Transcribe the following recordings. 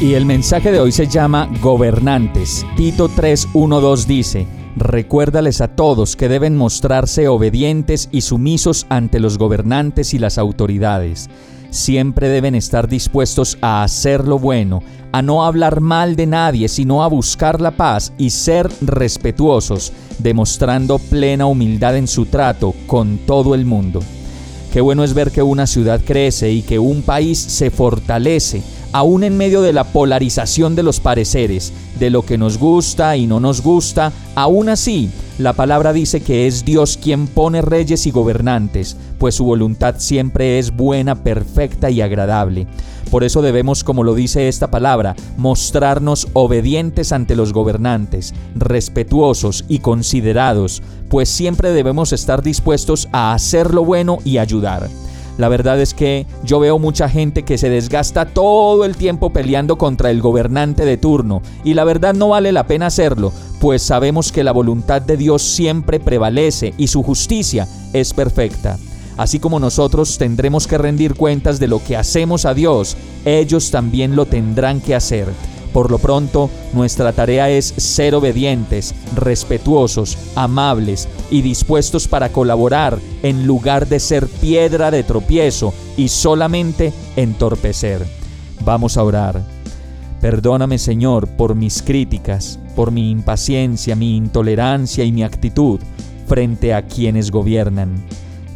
Y el mensaje de hoy se llama Gobernantes. Tito 3.1.2 dice, Recuérdales a todos que deben mostrarse obedientes y sumisos ante los gobernantes y las autoridades. Siempre deben estar dispuestos a hacer lo bueno, a no hablar mal de nadie, sino a buscar la paz y ser respetuosos, demostrando plena humildad en su trato con todo el mundo. Qué bueno es ver que una ciudad crece y que un país se fortalece aún en medio de la polarización de los pareceres, de lo que nos gusta y no nos gusta, aún así, la palabra dice que es Dios quien pone reyes y gobernantes, pues su voluntad siempre es buena, perfecta y agradable. Por eso debemos, como lo dice esta palabra, mostrarnos obedientes ante los gobernantes, respetuosos y considerados, pues siempre debemos estar dispuestos a hacer lo bueno y ayudar. La verdad es que yo veo mucha gente que se desgasta todo el tiempo peleando contra el gobernante de turno y la verdad no vale la pena hacerlo, pues sabemos que la voluntad de Dios siempre prevalece y su justicia es perfecta. Así como nosotros tendremos que rendir cuentas de lo que hacemos a Dios, ellos también lo tendrán que hacer. Por lo pronto, nuestra tarea es ser obedientes, respetuosos, amables y dispuestos para colaborar en lugar de ser piedra de tropiezo y solamente entorpecer. Vamos a orar. Perdóname Señor por mis críticas, por mi impaciencia, mi intolerancia y mi actitud frente a quienes gobiernan.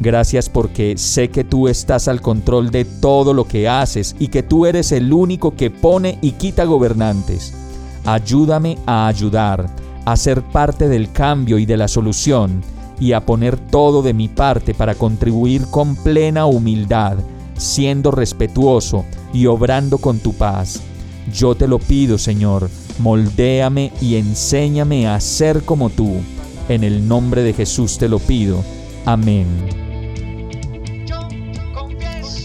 Gracias porque sé que tú estás al control de todo lo que haces y que tú eres el único que pone y quita gobernantes. Ayúdame a ayudar, a ser parte del cambio y de la solución y a poner todo de mi parte para contribuir con plena humildad, siendo respetuoso y obrando con tu paz. Yo te lo pido, Señor, moldéame y enséñame a ser como tú. En el nombre de Jesús te lo pido. Amén.